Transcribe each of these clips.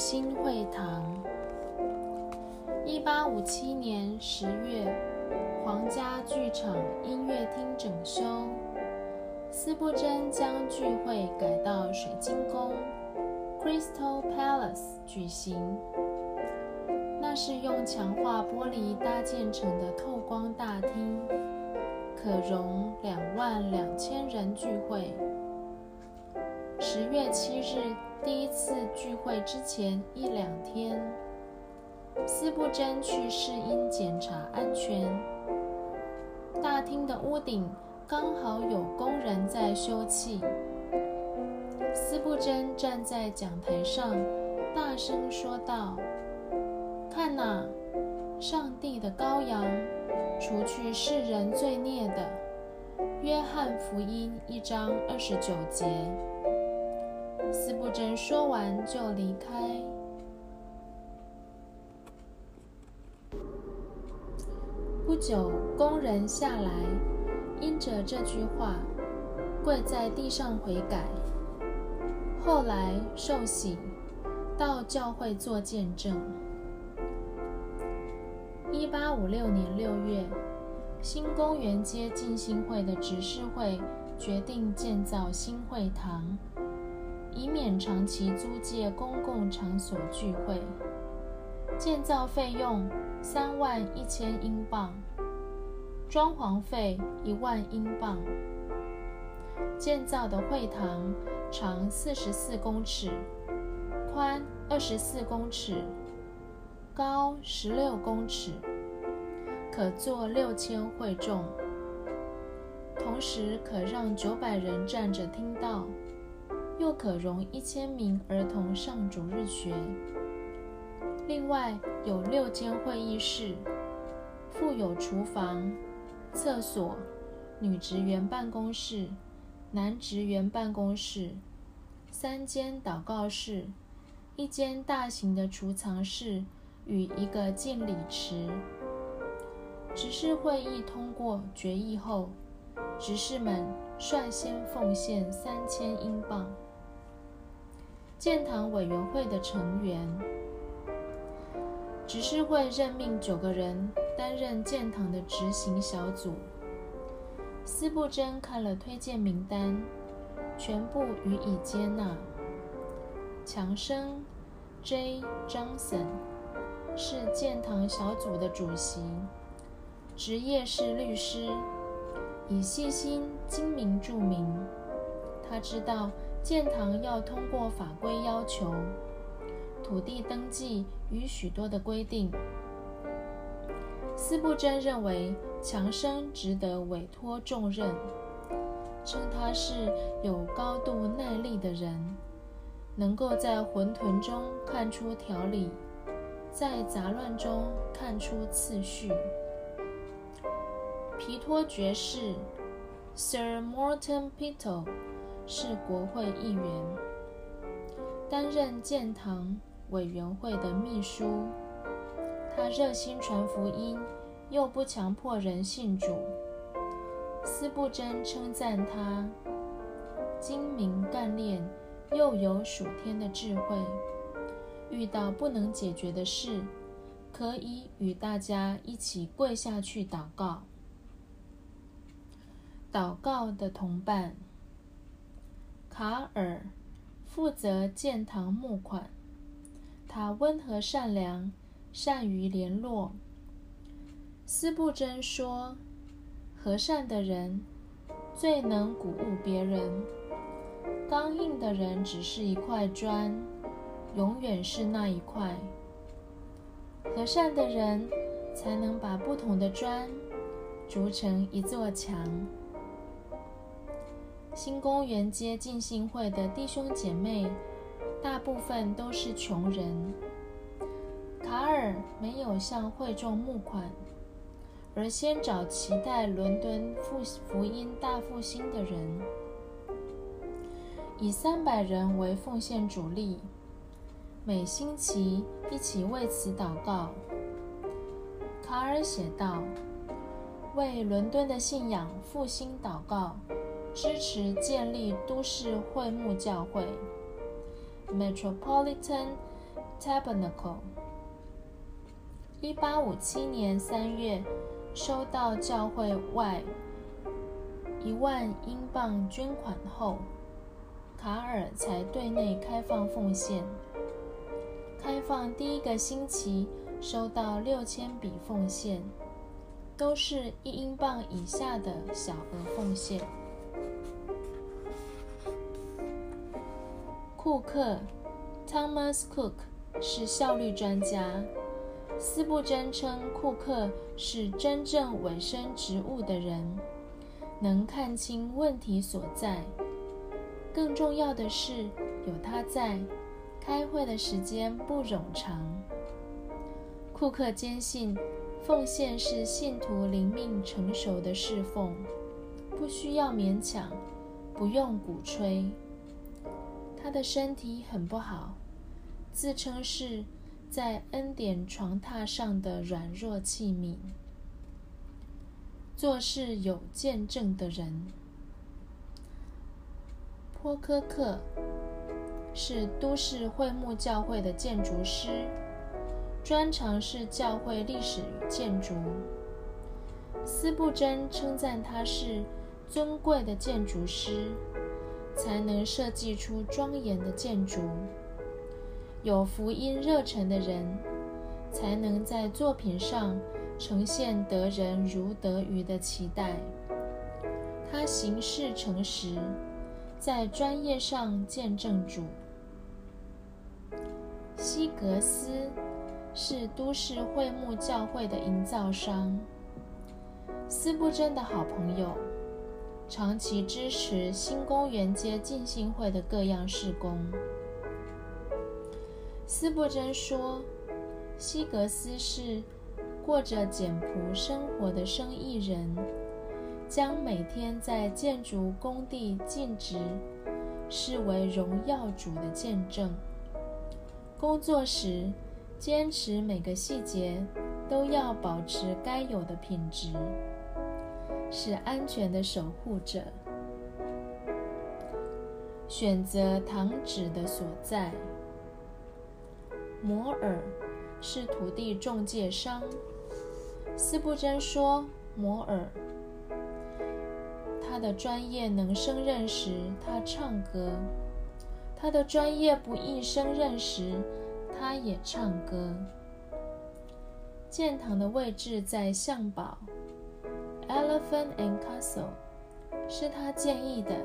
新会堂。一八五七年十月，皇家剧场音乐厅整修，斯布真将聚会改到水晶宫 （Crystal Palace） 举行。那是用强化玻璃搭建成的透光大厅，可容两万两千人聚会。十月七日，第一次聚会之前一两天，斯布真去试音检查安全。大厅的屋顶刚好有工人在修葺。斯布真站在讲台上，大声说道：“看哪，上帝的羔羊，除去世人罪孽的。”约翰福音一章二十九节。斯布真说完就离开。不久，工人下来，因着这句话，跪在地上悔改。后来受洗，到教会做见证。一八五六年六月，新公园街浸信会的执事会决定建造新会堂。以免长期租借公共场所聚会，建造费用三万一千英镑，装潢费一万英镑。建造的会堂长四十四公尺，宽二十四公尺，高十六公尺，可坐六千会众，同时可让九百人站着听到。又可容一千名儿童上主日学。另外有六间会议室，附有厨房、厕所、女职员办公室、男职员办公室，三间祷告室，一间大型的储藏室与一个敬礼池。执事会议通过决议后，执事们率先奉献三千英镑。建堂委员会的成员，执事会任命九个人担任建堂的执行小组。司布真看了推荐名单，全部予以接纳。强生 J. Johnson 是建堂小组的主席，职业是律师，以细心精明著名。他知道。建堂要通过法规要求，土地登记与许多的规定。斯布真认为强生值得委托重任，称他是有高度耐力的人，能够在混沌中看出条理，在杂乱中看出次序。皮托爵士 Sir Morton Peto。是国会议员，担任建堂委员会的秘书。他热心传福音，又不强迫人信主。斯布真称赞他精明干练，又有属天的智慧。遇到不能解决的事，可以与大家一起跪下去祷告。祷告的同伴。卡尔负责建堂募款，他温和善良，善于联络。斯布珍说：“和善的人最能鼓舞别人，刚硬的人只是一块砖，永远是那一块。和善的人才能把不同的砖筑成一座墙。”新公园街浸信会的弟兄姐妹，大部分都是穷人。卡尔没有向会众募款，而先找期待伦敦复福音大复兴的人，以三百人为奉献主力，每星期一起为此祷告。卡尔写道：“为伦敦的信仰复兴祷告。”支持建立都市会幕教会，Metropolitan Tabernacle。一八五七年三月，收到教会外一万英镑捐款后，卡尔才对内开放奉献。开放第一个星期，收到六千笔奉献，都是一英镑以下的小额奉献。库克 （Thomas Cook） 是效率专家。斯布真称库克是真正委身职务的人，能看清问题所在。更重要的是，有他在，开会的时间不冗长。库克坚信，奉献是信徒灵命成熟的侍奉，不需要勉强，不用鼓吹。他的身体很不好，自称是。在恩典床榻上的软弱器皿，做事有见证的人。坡科克是都市会幕教会的建筑师，专长是教会历史与建筑。斯布真称赞他是尊贵的建筑师，才能设计出庄严的建筑。有福音热忱的人，才能在作品上呈现得人如得鱼的期待。他行事诚实，在专业上见证主。西格斯是都市会幕教会的营造商，斯布真的好朋友，长期支持新公园街浸信会的各样事工。斯布珍说：“西格斯是过着简朴生活的生意人，将每天在建筑工地尽职视为荣耀主的见证。工作时坚持每个细节都要保持该有的品质，是安全的守护者。选择堂址的所在。”摩尔是土地中介商。斯布珍说：“摩尔，他的专业能胜任时，他唱歌；他的专业不易胜任时，他也唱歌。”建堂的位置在象堡 （Elephant and Castle），是他建议的。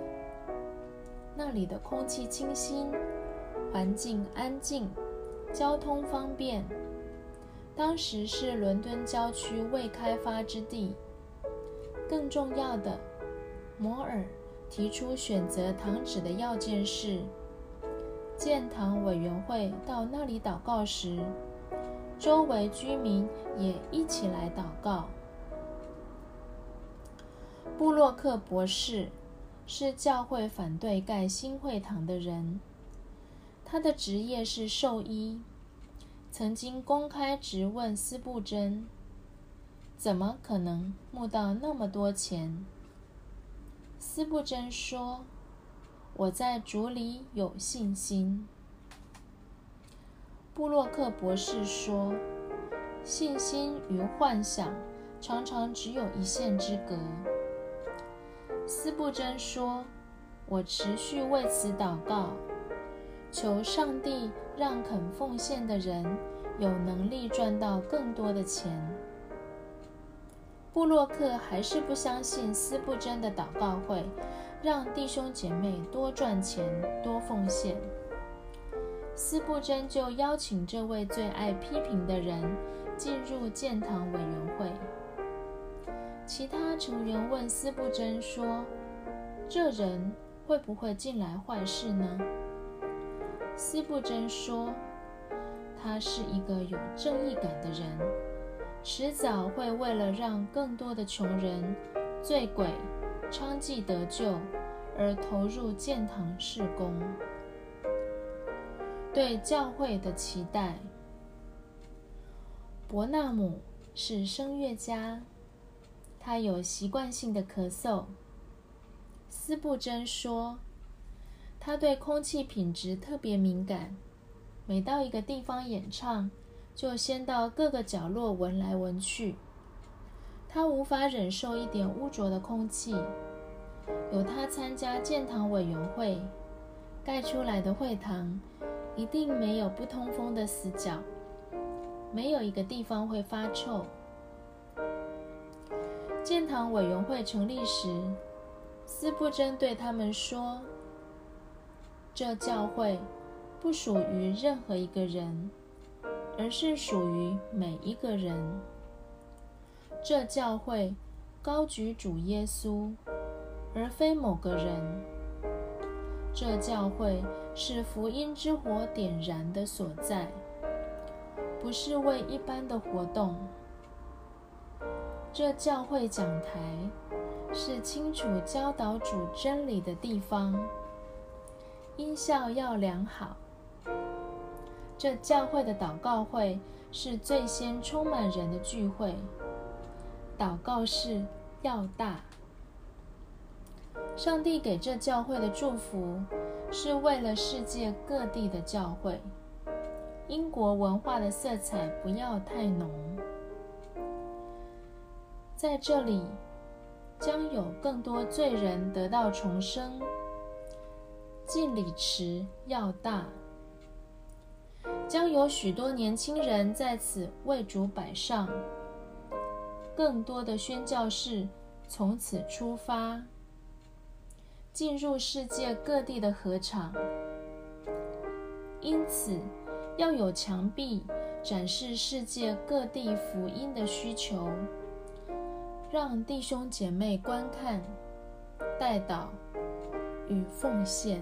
那里的空气清新，环境安静。交通方便，当时是伦敦郊区未开发之地。更重要的，摩尔提出选择堂址的要件是：建堂委员会到那里祷告时，周围居民也一起来祷告。布洛克博士是教会反对盖新会堂的人。他的职业是兽医，曾经公开质问斯布真：“怎么可能募到那么多钱？”斯布真说：“我在主里有信心。”布洛克博士说：“信心与幻想常常只有一线之隔。”斯布真说：“我持续为此祷告。”求上帝让肯奉献的人有能力赚到更多的钱。布洛克还是不相信斯布真的祷告会让弟兄姐妹多赚钱、多奉献。斯布真就邀请这位最爱批评的人进入建堂委员会。其他成员问斯布真说：“这人会不会进来坏事呢？”斯布真说：“他是一个有正义感的人，迟早会为了让更多的穷人、醉鬼、娼妓得救而投入建堂事工。”对教会的期待。伯纳姆是声乐家，他有习惯性的咳嗽。斯布真说。他对空气品质特别敏感，每到一个地方演唱，就先到各个角落闻来闻去。他无法忍受一点污浊的空气。有他参加建堂委员会，盖出来的会堂一定没有不通风的死角，没有一个地方会发臭。建堂委员会成立时，斯布真对他们说：“这教会不属于任何一个人，而是属于每一个人。这教会高举主耶稣，而非某个人。这教会是福音之火点燃的所在，不是为一般的活动。”这教会讲台是清楚教导主真理的地方，音效要良好。这教会的祷告会是最先充满人的聚会，祷告室要大。上帝给这教会的祝福是为了世界各地的教会，英国文化的色彩不要太浓。在这里，将有更多罪人得到重生。敬礼池要大，将有许多年轻人在此为主摆上。更多的宣教士从此出发，进入世界各地的合场。因此，要有墙壁展示世界各地福音的需求。让弟兄姐妹观看、代祷与奉献。